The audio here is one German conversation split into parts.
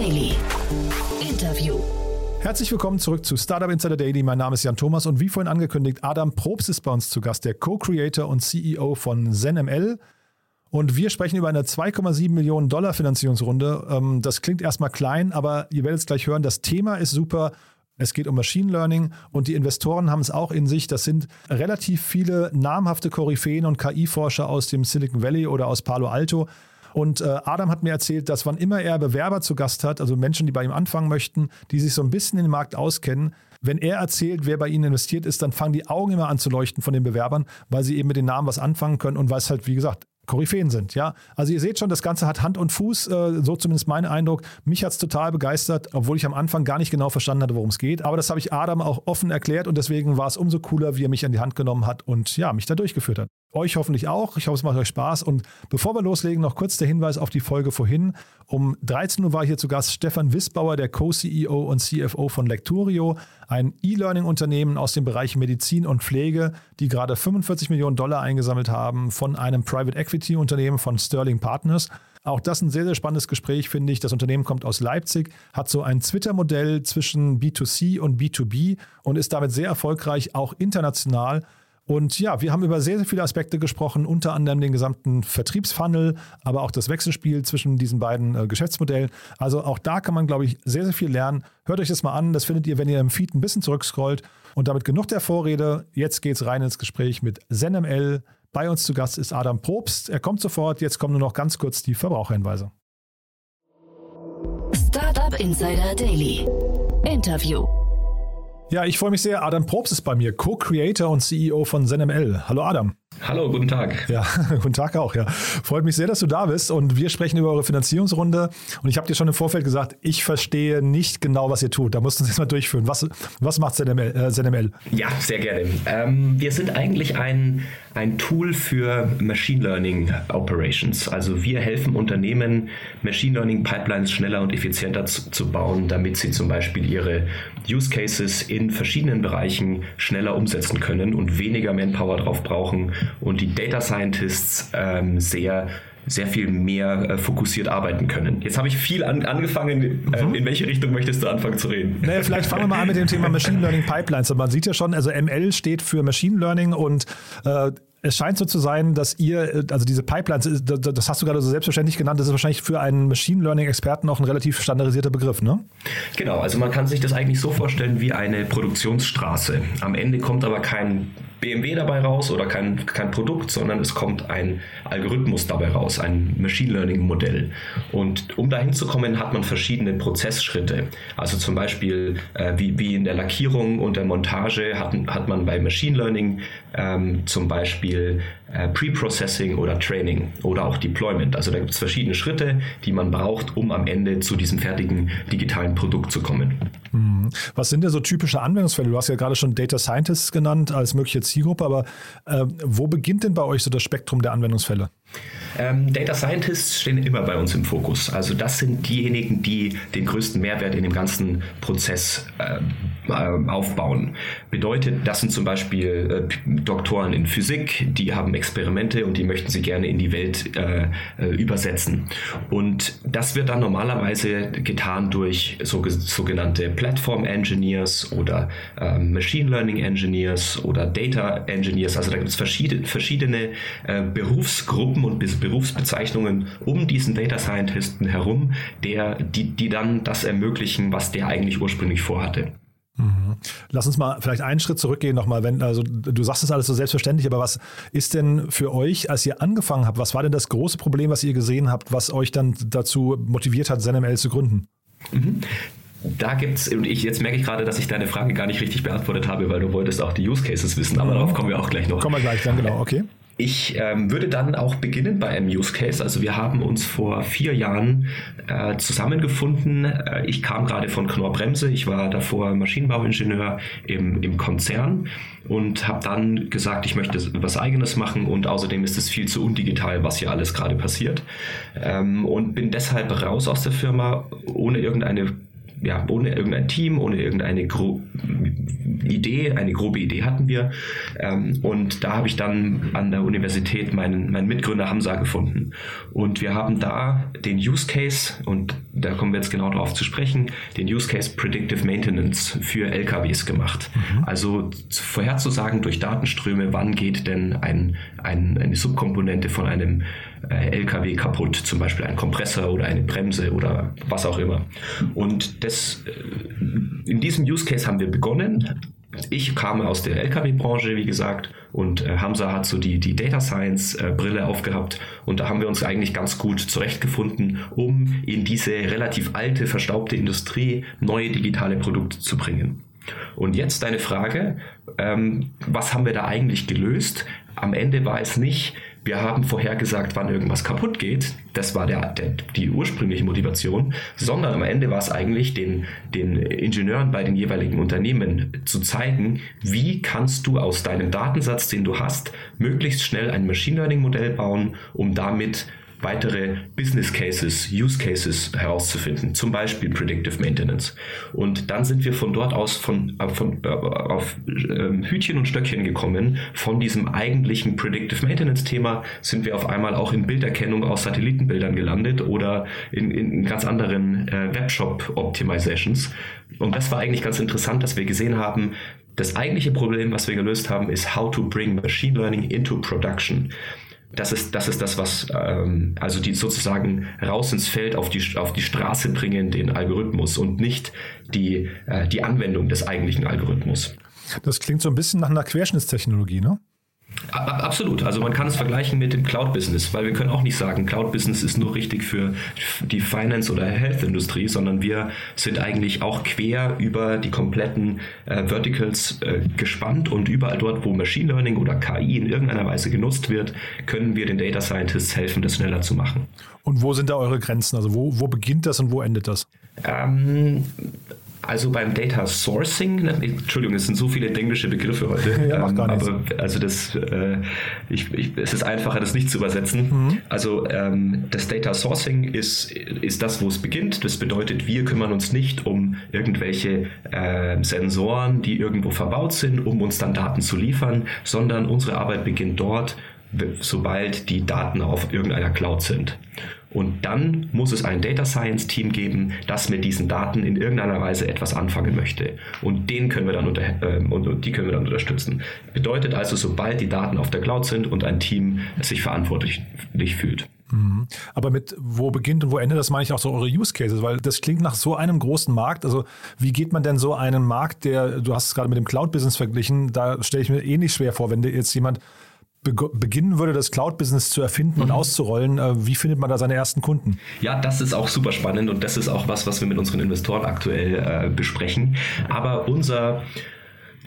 Daily. Interview. Herzlich willkommen zurück zu Startup Insider Daily. Mein Name ist Jan Thomas und wie vorhin angekündigt, Adam Probst ist bei uns zu Gast, der Co-Creator und CEO von ZenML. Und wir sprechen über eine 2,7 Millionen Dollar Finanzierungsrunde. Ähm, das klingt erstmal klein, aber ihr werdet es gleich hören. Das Thema ist super. Es geht um Machine Learning und die Investoren haben es auch in sich. Das sind relativ viele namhafte Koryphäen und KI-Forscher aus dem Silicon Valley oder aus Palo Alto. Und äh, Adam hat mir erzählt, dass wann immer er Bewerber zu Gast hat, also Menschen, die bei ihm anfangen möchten, die sich so ein bisschen in den Markt auskennen, wenn er erzählt, wer bei ihnen investiert ist, dann fangen die Augen immer an zu leuchten von den Bewerbern, weil sie eben mit den Namen was anfangen können und weil es halt, wie gesagt, Koryphäen sind. Ja, also ihr seht schon, das Ganze hat Hand und Fuß, äh, so zumindest mein Eindruck. Mich hat es total begeistert, obwohl ich am Anfang gar nicht genau verstanden hatte, worum es geht. Aber das habe ich Adam auch offen erklärt und deswegen war es umso cooler, wie er mich an die Hand genommen hat und ja, mich da durchgeführt hat. Euch hoffentlich auch. Ich hoffe, es macht euch Spaß. Und bevor wir loslegen, noch kurz der Hinweis auf die Folge vorhin. Um 13 Uhr war hier zu Gast Stefan Wissbauer, der Co-CEO und CFO von Lecturio, ein E-Learning-Unternehmen aus dem Bereich Medizin und Pflege, die gerade 45 Millionen Dollar eingesammelt haben von einem Private Equity-Unternehmen von Sterling Partners. Auch das ein sehr, sehr spannendes Gespräch, finde ich. Das Unternehmen kommt aus Leipzig, hat so ein Twitter-Modell zwischen B2C und B2B und ist damit sehr erfolgreich, auch international. Und ja, wir haben über sehr, sehr viele Aspekte gesprochen, unter anderem den gesamten Vertriebsfunnel, aber auch das Wechselspiel zwischen diesen beiden äh, Geschäftsmodellen. Also auch da kann man, glaube ich, sehr, sehr viel lernen. Hört euch das mal an. Das findet ihr, wenn ihr im Feed ein bisschen zurückscrollt. Und damit genug der Vorrede. Jetzt geht es rein ins Gespräch mit ZenML. Bei uns zu Gast ist Adam Probst. Er kommt sofort. Jetzt kommen nur noch ganz kurz die Verbraucherhinweise. Startup Insider Daily. Interview. Ja, ich freue mich sehr. Adam Probst ist bei mir, Co-Creator und CEO von ZenML. Hallo Adam. Hallo, guten Tag. Ja, guten Tag auch, ja. Freut mich sehr, dass du da bist und wir sprechen über eure Finanzierungsrunde. Und ich habe dir schon im Vorfeld gesagt, ich verstehe nicht genau, was ihr tut. Da musst du uns jetzt mal durchführen. Was, was macht ZNML, äh, ZNML? Ja, sehr gerne. Ähm, wir sind eigentlich ein, ein Tool für Machine Learning Operations. Also wir helfen Unternehmen, Machine Learning Pipelines schneller und effizienter zu, zu bauen, damit sie zum Beispiel ihre Use Cases in verschiedenen Bereichen schneller umsetzen können und weniger Manpower drauf brauchen und die Data Scientists ähm, sehr sehr viel mehr äh, fokussiert arbeiten können. Jetzt habe ich viel an, angefangen. Äh, mhm. In welche Richtung möchtest du anfangen zu reden? Naja, vielleicht fangen wir mal an mit dem Thema Machine Learning Pipelines. Man sieht ja schon, also ML steht für Machine Learning und äh, es scheint so zu sein, dass ihr, äh, also diese Pipelines, äh, das hast du gerade so selbstverständlich genannt, das ist wahrscheinlich für einen Machine Learning-Experten auch ein relativ standardisierter Begriff, ne? Genau, also man kann sich das eigentlich so vorstellen wie eine Produktionsstraße. Am Ende kommt aber kein BMW dabei raus oder kein, kein Produkt, sondern es kommt ein Algorithmus dabei raus, ein Machine Learning Modell. Und um dahin zu kommen, hat man verschiedene Prozessschritte. Also zum Beispiel äh, wie, wie in der Lackierung und der Montage hat, hat man bei Machine Learning ähm, zum Beispiel äh, Pre-Processing oder Training oder auch Deployment. Also da gibt es verschiedene Schritte, die man braucht, um am Ende zu diesem fertigen digitalen Produkt zu kommen. Mhm. Was sind denn so typische Anwendungsfälle? Du hast ja gerade schon Data Scientists genannt als mögliche Zielgruppe, aber äh, wo beginnt denn bei euch so das Spektrum der Anwendungsfälle? Ähm, Data Scientists stehen immer bei uns im Fokus. Also das sind diejenigen, die den größten Mehrwert in dem ganzen Prozess äh, aufbauen. Bedeutet, das sind zum Beispiel äh, Doktoren in Physik, die haben Experimente und die möchten sie gerne in die Welt äh, äh übersetzen. Und das wird dann normalerweise getan durch so, sogenannte Platform Engineers oder äh, Machine Learning Engineers oder Data Engineers. Also da gibt es verschiedene, verschiedene äh, Berufsgruppen und Berufsbezeichnungen um diesen Data Scientisten herum, der, die, die dann das ermöglichen, was der eigentlich ursprünglich vorhatte. Mhm. Lass uns mal vielleicht einen Schritt zurückgehen nochmal, wenn, also du sagst es alles so selbstverständlich, aber was ist denn für euch, als ihr angefangen habt, was war denn das große Problem, was ihr gesehen habt, was euch dann dazu motiviert hat, ZenML zu gründen? Mhm. Da gibt's, und ich, jetzt merke ich gerade, dass ich deine Frage gar nicht richtig beantwortet habe, weil du wolltest auch die Use Cases wissen, aber mhm. darauf kommen wir auch gleich noch. Kommen wir gleich dann, genau, okay. Ich ähm, würde dann auch beginnen bei einem Use Case. Also wir haben uns vor vier Jahren äh, zusammengefunden. Äh, ich kam gerade von Knorr Bremse. Ich war davor Maschinenbauingenieur im, im Konzern und habe dann gesagt, ich möchte was eigenes machen und außerdem ist es viel zu undigital, was hier alles gerade passiert. Ähm, und bin deshalb raus aus der Firma, ohne irgendeine ja, ohne irgendein Team, ohne irgendeine Gro Idee, eine grobe Idee hatten wir. Ähm, und da habe ich dann an der Universität meinen, meinen Mitgründer Hamza gefunden. Und wir haben da den Use Case, und da kommen wir jetzt genau darauf zu sprechen, den Use Case Predictive Maintenance für LKWs gemacht. Mhm. Also vorherzusagen durch Datenströme, wann geht denn ein, ein, eine Subkomponente von einem LKW kaputt, zum Beispiel ein Kompressor oder eine Bremse oder was auch immer. Und das, äh, in diesem Use Case haben wir begonnen. Ich kam aus der LKW-Branche, wie gesagt, und äh, Hamza hat so die, die Data Science-Brille aufgehabt und da haben wir uns eigentlich ganz gut zurechtgefunden, um in diese relativ alte, verstaubte Industrie neue digitale Produkte zu bringen. Und jetzt deine Frage, ähm, was haben wir da eigentlich gelöst? Am Ende war es nicht, wir haben vorhergesagt, wann irgendwas kaputt geht. Das war der, der, die ursprüngliche Motivation, sondern am Ende war es eigentlich den, den Ingenieuren bei den jeweiligen Unternehmen zu zeigen, wie kannst du aus deinem Datensatz, den du hast, möglichst schnell ein Machine Learning Modell bauen, um damit weitere Business Cases, Use Cases herauszufinden, zum Beispiel Predictive Maintenance. Und dann sind wir von dort aus von, äh, von, äh, auf äh, Hütchen und Stöckchen gekommen. Von diesem eigentlichen Predictive Maintenance Thema sind wir auf einmal auch in Bilderkennung aus Satellitenbildern gelandet oder in, in ganz anderen äh, Webshop Optimizations. Und das war eigentlich ganz interessant, dass wir gesehen haben, das eigentliche Problem, was wir gelöst haben, ist how to bring machine learning into production das ist, das ist das, was ähm, also die sozusagen raus ins Feld auf die, auf die Straße bringen, den Algorithmus und nicht die, äh, die Anwendung des eigentlichen Algorithmus. Das klingt so ein bisschen nach einer Querschnittstechnologie, ne? Absolut. Also man kann es vergleichen mit dem Cloud-Business, weil wir können auch nicht sagen, Cloud-Business ist nur richtig für die Finance- oder Health-Industrie, sondern wir sind eigentlich auch quer über die kompletten äh, Verticals äh, gespannt und überall dort, wo Machine Learning oder KI in irgendeiner Weise genutzt wird, können wir den Data Scientists helfen, das schneller zu machen. Und wo sind da eure Grenzen? Also wo, wo beginnt das und wo endet das? Ähm, also beim Data Sourcing, ne, Entschuldigung, es sind so viele englische Begriffe heute. Ja, macht gar nichts. Aber also das, äh, ich, ich, es ist einfacher, das nicht zu übersetzen. Mhm. Also ähm, das Data Sourcing ist, ist das, wo es beginnt. Das bedeutet, wir kümmern uns nicht um irgendwelche äh, Sensoren, die irgendwo verbaut sind, um uns dann Daten zu liefern, sondern unsere Arbeit beginnt dort, sobald die Daten auf irgendeiner Cloud sind. Und dann muss es ein Data Science Team geben, das mit diesen Daten in irgendeiner Weise etwas anfangen möchte. Und den können wir dann unter, äh, die können wir dann unterstützen. Bedeutet also, sobald die Daten auf der Cloud sind und ein Team sich verantwortlich fühlt. Mhm. Aber mit wo beginnt und wo endet das meine ich auch so eure Use Cases, weil das klingt nach so einem großen Markt. Also wie geht man denn so einen Markt, der, du hast es gerade mit dem Cloud-Business verglichen, da stelle ich mir ähnlich schwer vor, wenn jetzt jemand beginnen würde, das Cloud-Business zu erfinden mhm. und auszurollen, äh, wie findet man da seine ersten Kunden? Ja, das ist auch super spannend und das ist auch was, was wir mit unseren Investoren aktuell äh, besprechen. Aber unser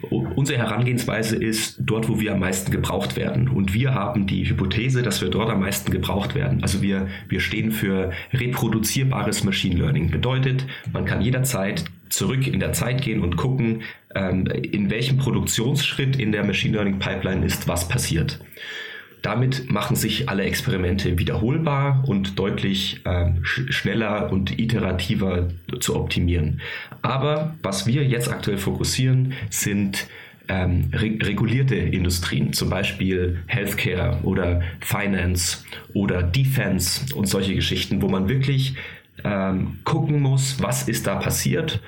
Unsere Herangehensweise ist dort, wo wir am meisten gebraucht werden. Und wir haben die Hypothese, dass wir dort am meisten gebraucht werden. Also wir, wir stehen für reproduzierbares Machine Learning. Bedeutet, man kann jederzeit zurück in der Zeit gehen und gucken, ähm, in welchem Produktionsschritt in der Machine Learning Pipeline ist was passiert. Damit machen sich alle Experimente wiederholbar und deutlich ähm, schneller und iterativer zu optimieren. Aber was wir jetzt aktuell fokussieren, sind ähm, re regulierte Industrien, zum Beispiel Healthcare oder Finance oder Defense und solche Geschichten, wo man wirklich ähm, gucken muss, was ist da passiert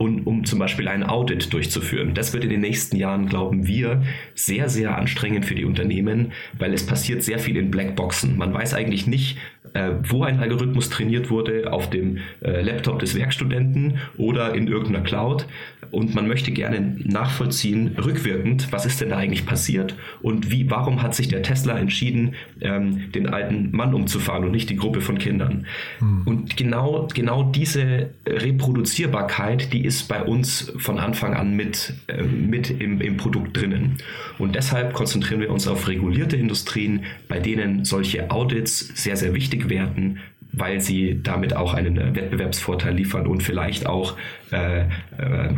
und um zum Beispiel ein Audit durchzuführen. Das wird in den nächsten Jahren, glauben wir, sehr, sehr anstrengend für die Unternehmen, weil es passiert sehr viel in Blackboxen. Man weiß eigentlich nicht, äh, wo ein Algorithmus trainiert wurde, auf dem äh, Laptop des Werkstudenten oder in irgendeiner Cloud. Und man möchte gerne nachvollziehen, rückwirkend, was ist denn da eigentlich passiert und wie, warum hat sich der Tesla entschieden, ähm, den alten Mann umzufahren und nicht die Gruppe von Kindern. Hm. Und genau, genau diese Reproduzierbarkeit, die ist bei uns von Anfang an mit, äh, mit im, im Produkt drinnen. Und deshalb konzentrieren wir uns auf regulierte Industrien, bei denen solche Audits sehr, sehr wichtig werden, weil sie damit auch einen Wettbewerbsvorteil liefern und vielleicht auch äh, äh,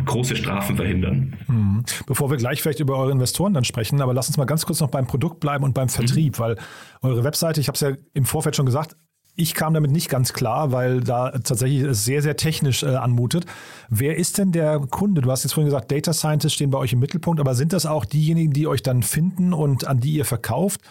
große Strafen verhindern. Mhm. Bevor wir gleich vielleicht über eure Investoren dann sprechen, aber lass uns mal ganz kurz noch beim Produkt bleiben und beim Vertrieb, mhm. weil eure Webseite, ich habe es ja im Vorfeld schon gesagt, ich kam damit nicht ganz klar, weil da tatsächlich es sehr, sehr technisch äh, anmutet. Wer ist denn der Kunde? Du hast jetzt vorhin gesagt, Data Scientists stehen bei euch im Mittelpunkt, aber sind das auch diejenigen, die euch dann finden und an die ihr verkauft?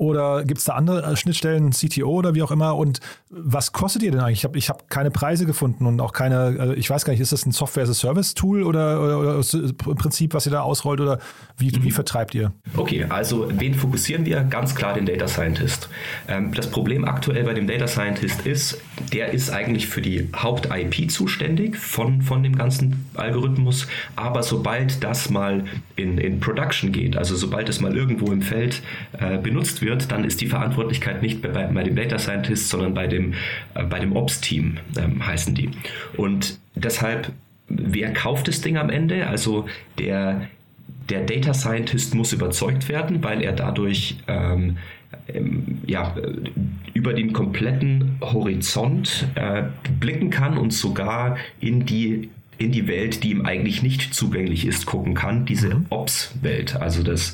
Oder gibt es da andere äh, Schnittstellen, CTO oder wie auch immer? Und was kostet ihr denn eigentlich? Ich habe ich hab keine Preise gefunden und auch keine, also ich weiß gar nicht, ist das ein Software-as-a-Service-Tool oder, oder, oder im Prinzip, was ihr da ausrollt oder wie, mhm. wie vertreibt ihr? Okay, also wen fokussieren wir? Ganz klar den Data Scientist. Ähm, das Problem aktuell bei dem Data Scientist ist, der ist eigentlich für die Haupt-IP zuständig von, von dem ganzen Algorithmus, aber sobald das mal in, in Production geht, also sobald es mal irgendwo im Feld äh, benutzt wird, wird, dann ist die Verantwortlichkeit nicht bei, bei dem Data Scientist, sondern bei dem, äh, bei dem Ops-Team ähm, heißen die. Und deshalb, wer kauft das Ding am Ende? Also der, der Data Scientist muss überzeugt werden, weil er dadurch ähm, ähm, ja, über den kompletten Horizont äh, blicken kann und sogar in die in die Welt, die ihm eigentlich nicht zugänglich ist, gucken kann, diese mhm. Ops-Welt, also das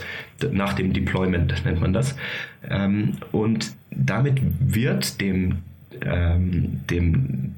nach dem Deployment nennt man das. Ähm, und damit wird dem, ähm, dem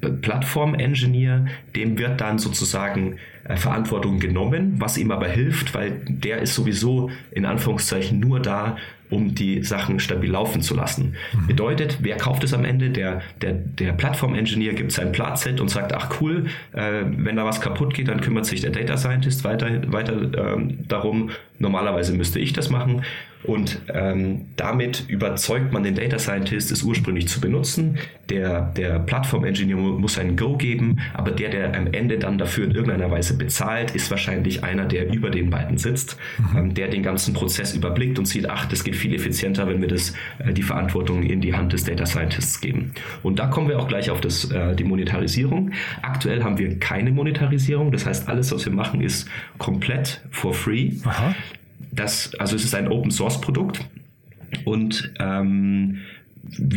Plattform-Engineer, dem wird dann sozusagen äh, Verantwortung genommen, was ihm aber hilft, weil der ist sowieso in Anführungszeichen nur da, um die Sachen stabil laufen zu lassen. Mhm. Bedeutet, wer kauft es am Ende? Der, der, der Plattform-Engineer gibt sein Platset und sagt, ach cool, äh, wenn da was kaputt geht, dann kümmert sich der Data Scientist weiter, weiter ähm, darum. Normalerweise müsste ich das machen. Und ähm, damit überzeugt man den Data Scientist, es ursprünglich zu benutzen. Der, der Plattform-Engineer muss ein Go geben, aber der, der am Ende dann dafür in irgendeiner Weise bezahlt, ist wahrscheinlich einer, der über den beiden sitzt, mhm. ähm, der den ganzen Prozess überblickt und sieht, ach, das geht viel effizienter, wenn wir das, äh, die Verantwortung in die Hand des Data Scientists geben. Und da kommen wir auch gleich auf das, äh, die Monetarisierung. Aktuell haben wir keine Monetarisierung, das heißt, alles, was wir machen, ist komplett for free. Aha das, also es ist ein Open Source Produkt und ähm,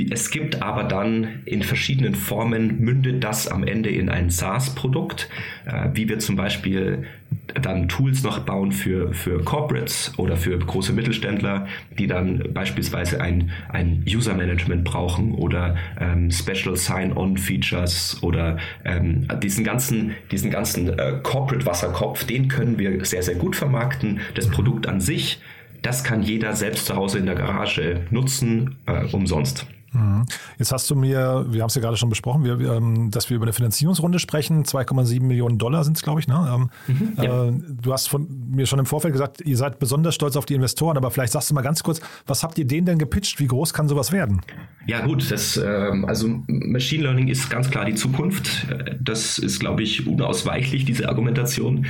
es gibt aber dann in verschiedenen Formen mündet das am Ende in ein SaaS-Produkt, äh, wie wir zum Beispiel dann Tools noch bauen für, für Corporates oder für große Mittelständler, die dann beispielsweise ein, ein User-Management brauchen oder ähm, Special Sign-On-Features oder ähm, diesen ganzen, diesen ganzen äh, Corporate-Wasserkopf, den können wir sehr, sehr gut vermarkten. Das Produkt an sich das kann jeder selbst zu Hause in der Garage nutzen, äh, umsonst. Mhm. Jetzt hast du mir, wir haben es ja gerade schon besprochen, wir, ähm, dass wir über eine Finanzierungsrunde sprechen. 2,7 Millionen Dollar sind es, glaube ich. Ne? Ähm, mhm, ja. äh, du hast von mir schon im Vorfeld gesagt, ihr seid besonders stolz auf die Investoren, aber vielleicht sagst du mal ganz kurz, was habt ihr denen denn gepitcht? Wie groß kann sowas werden? Ja gut, das, ähm, also Machine Learning ist ganz klar die Zukunft. Das ist, glaube ich, unausweichlich, diese Argumentation.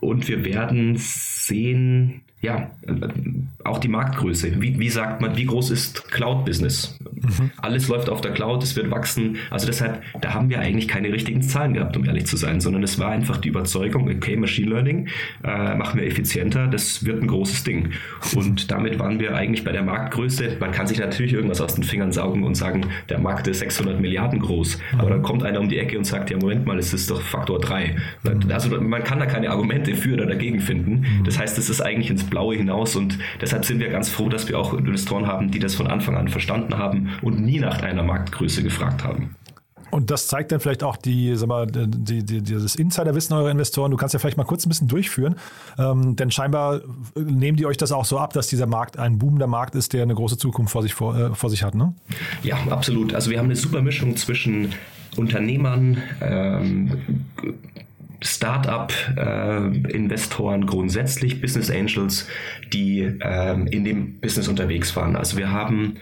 Und wir werden sehen, ja, auch die Marktgröße. Wie, wie sagt man, wie groß ist Cloud-Business? Mhm. Alles läuft auf der Cloud, es wird wachsen. Also deshalb, da haben wir eigentlich keine richtigen Zahlen gehabt, um ehrlich zu sein, sondern es war einfach die Überzeugung, okay, Machine Learning äh, machen wir effizienter, das wird ein großes Ding. Und damit waren wir eigentlich bei der Marktgröße. Man kann sich natürlich irgendwas aus den Fingern saugen und sagen, der Markt ist 600 Milliarden groß. Mhm. Aber dann kommt einer um die Ecke und sagt, ja, Moment mal, es ist doch Faktor 3. Mhm. Also man kann da keine Argumente für oder dagegen finden. Mhm. Das heißt, es ist eigentlich ins Blaue hinaus und deshalb sind wir ganz froh, dass wir auch Investoren haben, die das von Anfang an verstanden haben und nie nach einer Marktgröße gefragt haben. Und das zeigt dann vielleicht auch die, sag mal, die, die, dieses Insiderwissen eurer Investoren. Du kannst ja vielleicht mal kurz ein bisschen durchführen, ähm, denn scheinbar nehmen die euch das auch so ab, dass dieser Markt ein boomender Markt ist, der eine große Zukunft vor sich, vor, äh, vor sich hat, ne? Ja, absolut. Also wir haben eine super Mischung zwischen Unternehmern, ähm, Startup-Investoren äh, grundsätzlich, Business Angels, die äh, in dem Business unterwegs waren. Also wir haben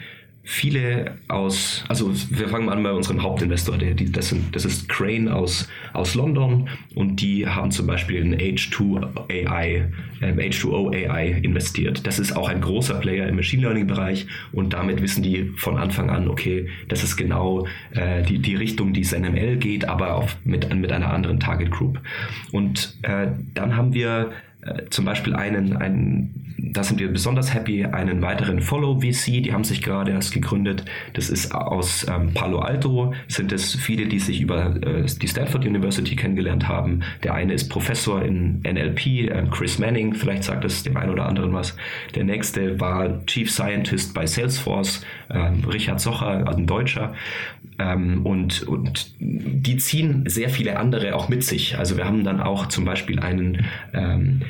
viele aus, also wir fangen mal an bei unserem Hauptinvestor, der, die, das, sind, das ist Crane aus, aus London und die haben zum Beispiel in H2 AI, äh, H2O AI investiert. Das ist auch ein großer Player im Machine Learning Bereich und damit wissen die von Anfang an, okay, das ist genau äh, die, die Richtung, die es NML geht, aber auch mit, mit einer anderen Target Group. Und äh, dann haben wir äh, zum Beispiel einen, einen da sind wir besonders happy, einen weiteren Follow VC, die haben sich gerade erst gegründet. Das ist aus ähm, Palo Alto, sind es viele, die sich über äh, die Stanford University kennengelernt haben. Der eine ist Professor in NLP, äh, Chris Manning, vielleicht sagt das dem einen oder anderen was. Der nächste war Chief Scientist bei Salesforce, ähm, Richard Socher, ein Deutscher. Ähm, und, und die ziehen sehr viele andere auch mit sich. Also wir haben dann auch zum Beispiel einen ähm,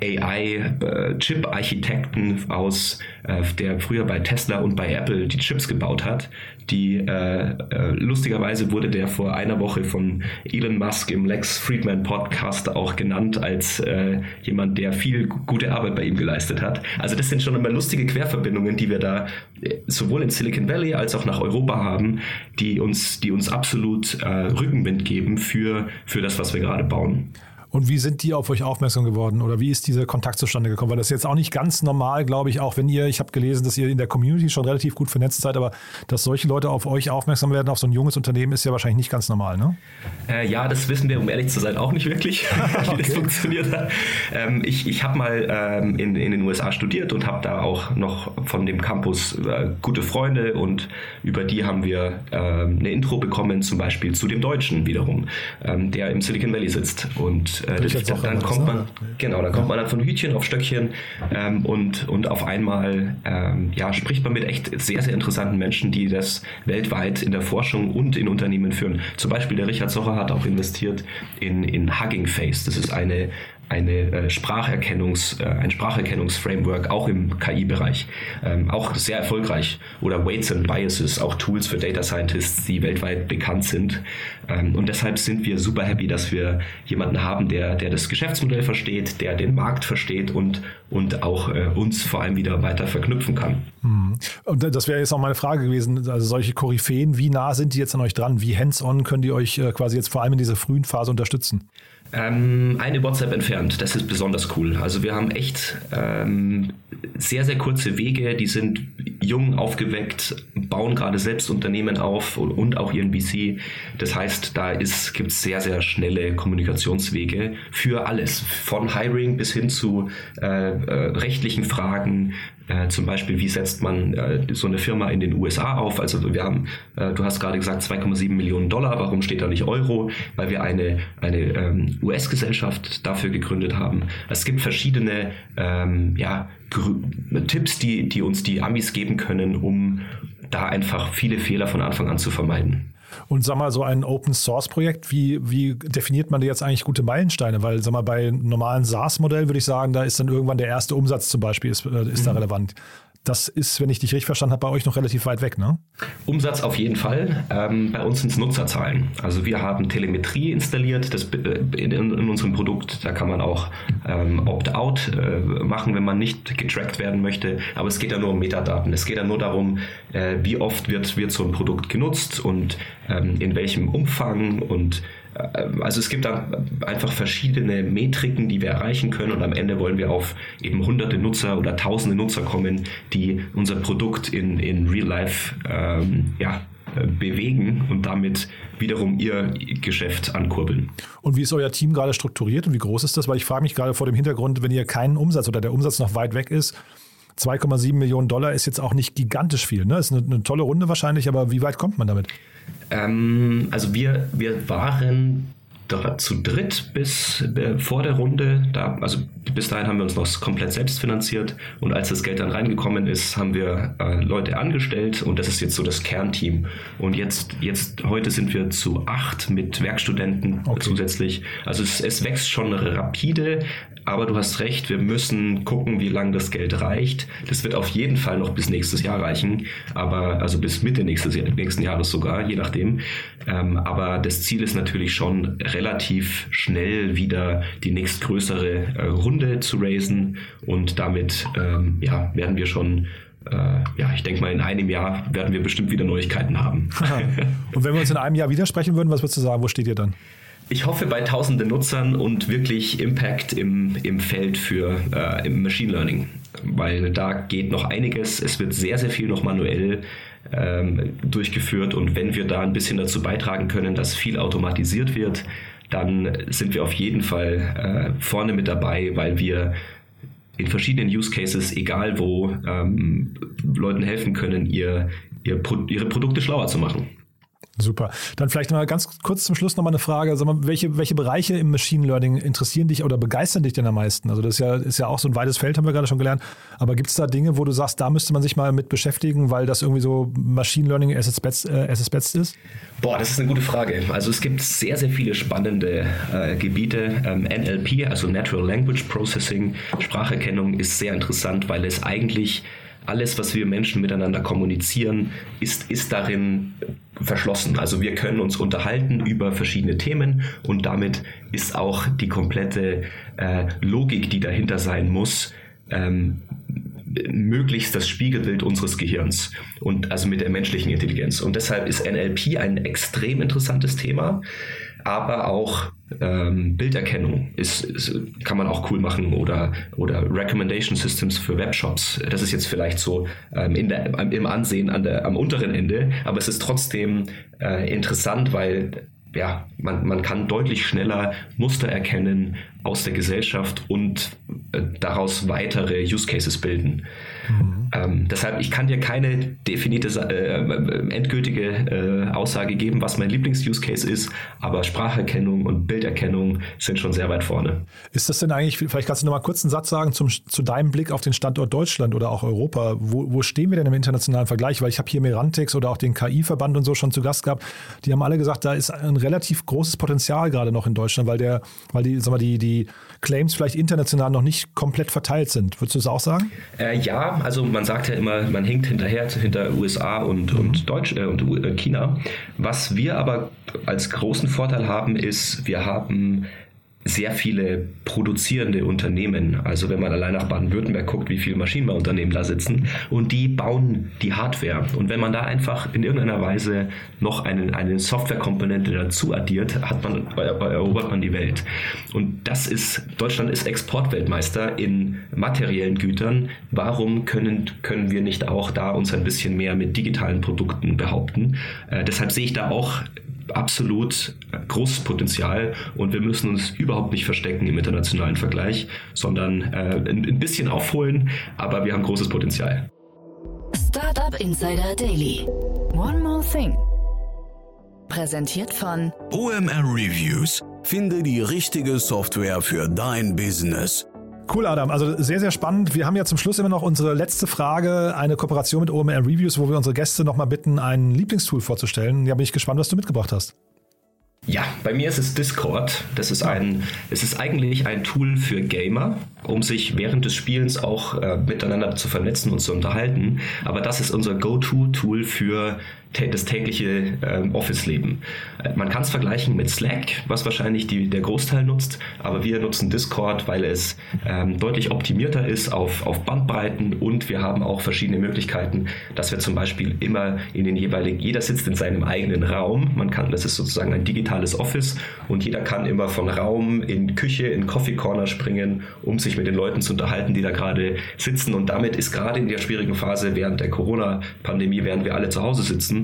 AI-Chip-Architekten äh, aus, äh, der früher bei Tesla und bei Apple die Chips gebaut hat. Die äh, äh, lustigerweise wurde der vor einer Woche von Elon Musk im Lex Friedman Podcast auch genannt als äh, jemand, der viel gute Arbeit bei ihm geleistet hat. Also das sind schon immer lustige Querverbindungen, die wir da äh, sowohl in Silicon Valley als auch nach Europa haben, die uns, die uns absolut äh, Rückenwind geben für, für das, was wir gerade bauen. Und wie sind die auf euch aufmerksam geworden oder wie ist dieser Kontakt zustande gekommen? Weil das ist jetzt auch nicht ganz normal, glaube ich, auch wenn ihr, ich habe gelesen, dass ihr in der Community schon relativ gut vernetzt seid, aber dass solche Leute auf euch aufmerksam werden, auf so ein junges Unternehmen, ist ja wahrscheinlich nicht ganz normal, ne? Äh, ja, das wissen wir, um ehrlich zu sein, auch nicht wirklich, wie okay. das funktioniert hat. Ähm, ich ich habe mal ähm, in, in den USA studiert und habe da auch noch von dem Campus äh, gute Freunde und über die haben wir äh, eine Intro bekommen, zum Beispiel zu dem Deutschen wiederum, ähm, der im Silicon Valley sitzt und äh, das, dann, dann kommt man, genau, dann kommt man dann von Hütchen auf Stöckchen ähm, und, und auf einmal ähm, ja, spricht man mit echt sehr, sehr interessanten Menschen, die das weltweit in der Forschung und in Unternehmen führen. Zum Beispiel der Richard Socher hat auch investiert in, in Hugging Face. Das ist eine eine äh, Spracherkennungs, äh, ein Spracherkennungsframework auch im KI-Bereich, ähm, auch sehr erfolgreich. Oder Weights and Biases, auch Tools für Data Scientists, die weltweit bekannt sind. Ähm, und deshalb sind wir super happy, dass wir jemanden haben, der, der das Geschäftsmodell versteht, der den Markt versteht und, und auch äh, uns vor allem wieder weiter verknüpfen kann. Mhm. Und das wäre jetzt auch meine Frage gewesen, also solche Koryphäen, wie nah sind die jetzt an euch dran? Wie hands-on können die euch quasi jetzt vor allem in dieser frühen Phase unterstützen? Ähm, eine WhatsApp entfernt, das ist besonders cool. Also wir haben echt ähm, sehr, sehr kurze Wege, die sind jung aufgeweckt, bauen gerade selbst Unternehmen auf und, auch ihren VC. Das heißt, da gibt es sehr, sehr schnelle Kommunikationswege für alles, von Hiring bis hin zu äh, äh, rechtlichen Fragen, äh, zum Beispiel, wie setzt man äh, so eine Firma in den USA auf? Also wir haben, äh, du hast gerade gesagt, 2,7 Millionen Dollar. Warum steht da nicht Euro? Weil wir eine, eine ähm, US-Gesellschaft dafür gegründet haben. Es gibt verschiedene ähm, ja, Tipps, die, die uns die Amis geben können, um da einfach viele Fehler von Anfang an zu vermeiden. Und sag mal, so ein Open Source Projekt, wie, wie definiert man da jetzt eigentlich gute Meilensteine? Weil, sag mal, bei normalen SaaS-Modell würde ich sagen, da ist dann irgendwann der erste Umsatz zum Beispiel, ist, äh, ist mhm. da relevant. Das ist, wenn ich dich richtig verstanden habe, bei euch noch relativ weit weg, ne? Umsatz auf jeden Fall. Ähm, bei uns sind es Nutzerzahlen. Also wir haben Telemetrie installiert das, äh, in, in, unserem Produkt. Da kann man auch ähm, Opt-out äh, machen, wenn man nicht getrackt werden möchte. Aber es geht ja nur um Metadaten. Es geht ja nur darum, äh, wie oft wird, wird so ein Produkt genutzt und ähm, in welchem Umfang und also es gibt da einfach verschiedene Metriken, die wir erreichen können und am Ende wollen wir auf eben hunderte Nutzer oder tausende Nutzer kommen, die unser Produkt in, in Real Life ähm, ja, äh, bewegen und damit wiederum ihr Geschäft ankurbeln. Und wie ist euer Team gerade strukturiert und wie groß ist das? Weil ich frage mich gerade vor dem Hintergrund, wenn ihr keinen Umsatz oder der Umsatz noch weit weg ist, 2,7 Millionen Dollar ist jetzt auch nicht gigantisch viel. Ne? Ist eine, eine tolle Runde wahrscheinlich, aber wie weit kommt man damit? Ähm, also wir, wir waren zu dritt bis äh, vor der Runde. Da, also bis dahin haben wir uns noch komplett selbst finanziert und als das Geld dann reingekommen ist, haben wir äh, Leute angestellt und das ist jetzt so das Kernteam. Und jetzt, jetzt heute sind wir zu acht mit Werkstudenten okay. zusätzlich. Also es, es wächst schon rapide, aber du hast recht, wir müssen gucken, wie lange das Geld reicht. Das wird auf jeden Fall noch bis nächstes Jahr reichen, aber also bis Mitte nächstes, nächsten Jahres sogar, je nachdem. Ähm, aber das Ziel ist natürlich schon relativ schnell wieder die nächstgrößere äh, Runde zu raisen und damit ähm, ja, werden wir schon äh, ja, ich denke mal, in einem Jahr werden wir bestimmt wieder Neuigkeiten haben. und wenn wir uns in einem Jahr widersprechen würden, was würdest du sagen, wo steht ihr dann? Ich hoffe bei tausenden Nutzern und wirklich Impact im, im Feld für äh, im Machine Learning, weil da geht noch einiges. Es wird sehr, sehr viel noch manuell ähm, durchgeführt und wenn wir da ein bisschen dazu beitragen können, dass viel automatisiert wird, dann sind wir auf jeden Fall äh, vorne mit dabei, weil wir in verschiedenen Use Cases, egal wo, ähm, Leuten helfen können, ihr, ihr Pro ihre Produkte schlauer zu machen. Super. Dann vielleicht mal ganz kurz zum Schluss nochmal eine Frage. Sag mal, welche, welche Bereiche im Machine Learning interessieren dich oder begeistern dich denn am meisten? Also das ist ja, ist ja auch so ein weites Feld, haben wir gerade schon gelernt. Aber gibt es da Dinge, wo du sagst, da müsste man sich mal mit beschäftigen, weil das irgendwie so Machine Learning as its best, äh, as its best ist? Boah, das ist eine gute Frage. Also es gibt sehr, sehr viele spannende äh, Gebiete. Ähm, NLP, also Natural Language Processing, Spracherkennung ist sehr interessant, weil es eigentlich alles, was wir Menschen miteinander kommunizieren, ist, ist darin verschlossen. Also wir können uns unterhalten über verschiedene Themen und damit ist auch die komplette äh, Logik, die dahinter sein muss, ähm, möglichst das Spiegelbild unseres Gehirns und also mit der menschlichen Intelligenz. Und deshalb ist NLP ein extrem interessantes Thema aber auch ähm, Bilderkennung ist, ist, kann man auch cool machen oder, oder Recommendation Systems für Webshops. Das ist jetzt vielleicht so ähm, in der, im Ansehen an der, am unteren Ende, aber es ist trotzdem äh, interessant, weil ja, man, man kann deutlich schneller Muster erkennen aus der Gesellschaft und äh, daraus weitere Use Cases bilden. Mhm. Ähm, deshalb, ich kann dir keine definierte, äh, endgültige äh, Aussage geben, was mein Lieblings-Use-Case ist, aber Spracherkennung und Bilderkennung sind schon sehr weit vorne. Ist das denn eigentlich, vielleicht kannst du noch mal kurz einen Satz sagen zum, zu deinem Blick auf den Standort Deutschland oder auch Europa. Wo, wo stehen wir denn im internationalen Vergleich? Weil ich habe hier Merantix oder auch den KI-Verband und so schon zu Gast gehabt. Die haben alle gesagt, da ist ein relativ großes Potenzial gerade noch in Deutschland, weil der, weil die, sag mal, die, die Claims vielleicht international noch nicht komplett verteilt sind. Würdest du das auch sagen? Äh, ja, also man sagt ja immer, man hinkt hinterher hinter USA und, mhm. und, Deutsch, äh, und äh, China. Was wir aber als großen Vorteil haben, ist, wir haben sehr viele produzierende Unternehmen. Also wenn man allein nach Baden-Württemberg guckt, wie viele Maschinenbauunternehmen da sitzen und die bauen die Hardware. Und wenn man da einfach in irgendeiner Weise noch einen, eine Softwarekomponente dazu addiert, hat man, erobert man die Welt. Und das ist, Deutschland ist Exportweltmeister in materiellen Gütern. Warum können, können wir nicht auch da uns ein bisschen mehr mit digitalen Produkten behaupten? Äh, deshalb sehe ich da auch absolut großes Potenzial und wir müssen uns überhaupt nicht verstecken im internationalen Vergleich, sondern äh, ein, ein bisschen aufholen, aber wir haben großes Potenzial. Startup Insider Daily. One more thing. Präsentiert von OMR Reviews. Finde die richtige Software für dein Business. Cool, Adam. Also sehr, sehr spannend. Wir haben ja zum Schluss immer noch unsere letzte Frage, eine Kooperation mit OMR Reviews, wo wir unsere Gäste nochmal bitten, ein Lieblingstool vorzustellen. Ja, bin ich gespannt, was du mitgebracht hast. Ja, bei mir ist es Discord. Das ist ein, es ist eigentlich ein Tool für Gamer, um sich während des Spielens auch äh, miteinander zu vernetzen und zu unterhalten. Aber das ist unser Go-To-Tool für das tägliche ähm, Office-Leben. Äh, man kann es vergleichen mit Slack, was wahrscheinlich die, der Großteil nutzt, aber wir nutzen Discord, weil es ähm, deutlich optimierter ist auf, auf Bandbreiten und wir haben auch verschiedene Möglichkeiten, dass wir zum Beispiel immer in den jeweiligen, jeder sitzt in seinem eigenen Raum, man kann, das ist sozusagen ein digitales Office und jeder kann immer von Raum in Küche, in Coffee Corner springen, um sich mit den Leuten zu unterhalten, die da gerade sitzen und damit ist gerade in der schwierigen Phase während der Corona-Pandemie, während wir alle zu Hause sitzen,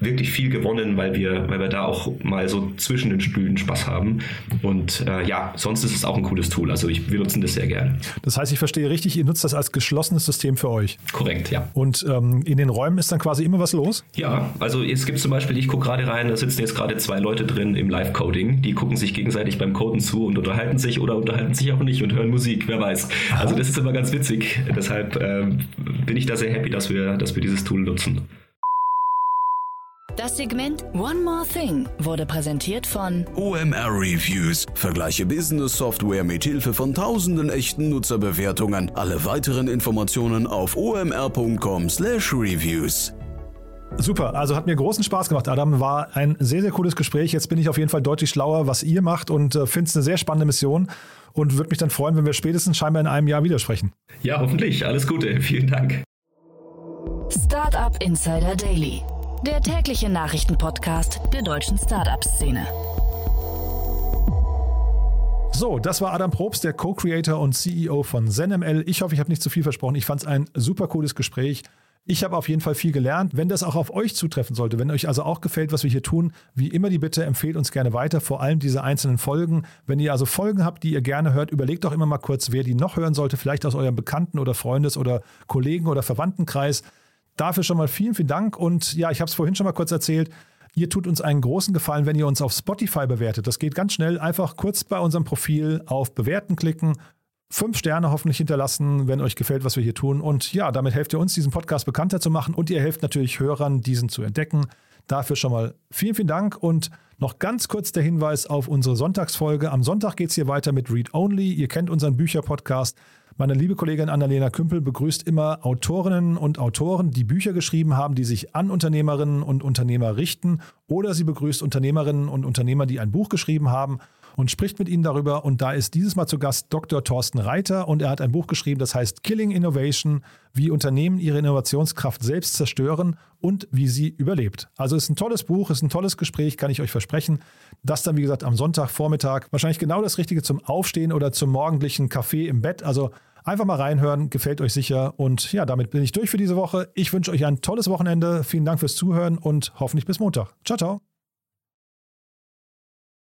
wirklich viel gewonnen, weil wir, weil wir da auch mal so zwischen den Stühlen Spaß haben. Und äh, ja, sonst ist es auch ein cooles Tool. Also ich, wir nutzen das sehr gerne. Das heißt, ich verstehe richtig, ihr nutzt das als geschlossenes System für euch. Korrekt, ja. Und ähm, in den Räumen ist dann quasi immer was los? Ja, also es gibt zum Beispiel, ich gucke gerade rein, da sitzen jetzt gerade zwei Leute drin im Live-Coding, die gucken sich gegenseitig beim Coden zu und unterhalten sich oder unterhalten sich auch nicht und hören Musik, wer weiß. Also das ist immer ganz witzig. Deshalb ähm, bin ich da sehr happy, dass wir, dass wir dieses Tool nutzen. Das Segment One More Thing wurde präsentiert von OMR Reviews. Vergleiche Business Software mit Hilfe von tausenden echten Nutzerbewertungen. Alle weiteren Informationen auf omr.com/reviews. Super, also hat mir großen Spaß gemacht, Adam. War ein sehr, sehr cooles Gespräch. Jetzt bin ich auf jeden Fall deutlich schlauer, was ihr macht und äh, finde es eine sehr spannende Mission und würde mich dann freuen, wenn wir spätestens scheinbar in einem Jahr widersprechen. Ja, hoffentlich. Alles Gute. Vielen Dank. Startup Insider Daily der tägliche Nachrichtenpodcast der deutschen Startup-Szene. So, das war Adam Probst, der Co-Creator und CEO von ZenML. Ich hoffe, ich habe nicht zu viel versprochen. Ich fand es ein super cooles Gespräch. Ich habe auf jeden Fall viel gelernt. Wenn das auch auf euch zutreffen sollte, wenn euch also auch gefällt, was wir hier tun, wie immer die Bitte, empfehlt uns gerne weiter, vor allem diese einzelnen Folgen. Wenn ihr also Folgen habt, die ihr gerne hört, überlegt doch immer mal kurz, wer die noch hören sollte, vielleicht aus eurem Bekannten- oder Freundes- oder Kollegen- oder Verwandtenkreis. Dafür schon mal vielen, vielen Dank. Und ja, ich habe es vorhin schon mal kurz erzählt. Ihr tut uns einen großen Gefallen, wenn ihr uns auf Spotify bewertet. Das geht ganz schnell. Einfach kurz bei unserem Profil auf Bewerten klicken. Fünf Sterne hoffentlich hinterlassen, wenn euch gefällt, was wir hier tun. Und ja, damit helft ihr uns, diesen Podcast bekannter zu machen und ihr helft natürlich Hörern, diesen zu entdecken. Dafür schon mal vielen, vielen Dank und noch ganz kurz der Hinweis auf unsere Sonntagsfolge. Am Sonntag geht es hier weiter mit Read Only. Ihr kennt unseren Bücherpodcast. Meine liebe Kollegin Annalena Kümpel begrüßt immer Autorinnen und Autoren, die Bücher geschrieben haben, die sich an Unternehmerinnen und Unternehmer richten. Oder sie begrüßt Unternehmerinnen und Unternehmer, die ein Buch geschrieben haben und spricht mit ihnen darüber. Und da ist dieses Mal zu Gast Dr. Thorsten Reiter und er hat ein Buch geschrieben, das heißt Killing Innovation, wie Unternehmen ihre Innovationskraft selbst zerstören und wie sie überlebt. Also ist ein tolles Buch, ist ein tolles Gespräch, kann ich euch versprechen. Das dann, wie gesagt, am Sonntagvormittag. Wahrscheinlich genau das Richtige zum Aufstehen oder zum morgendlichen Kaffee im Bett. Also Einfach mal reinhören, gefällt euch sicher. Und ja, damit bin ich durch für diese Woche. Ich wünsche euch ein tolles Wochenende. Vielen Dank fürs Zuhören und hoffentlich bis Montag. Ciao, ciao.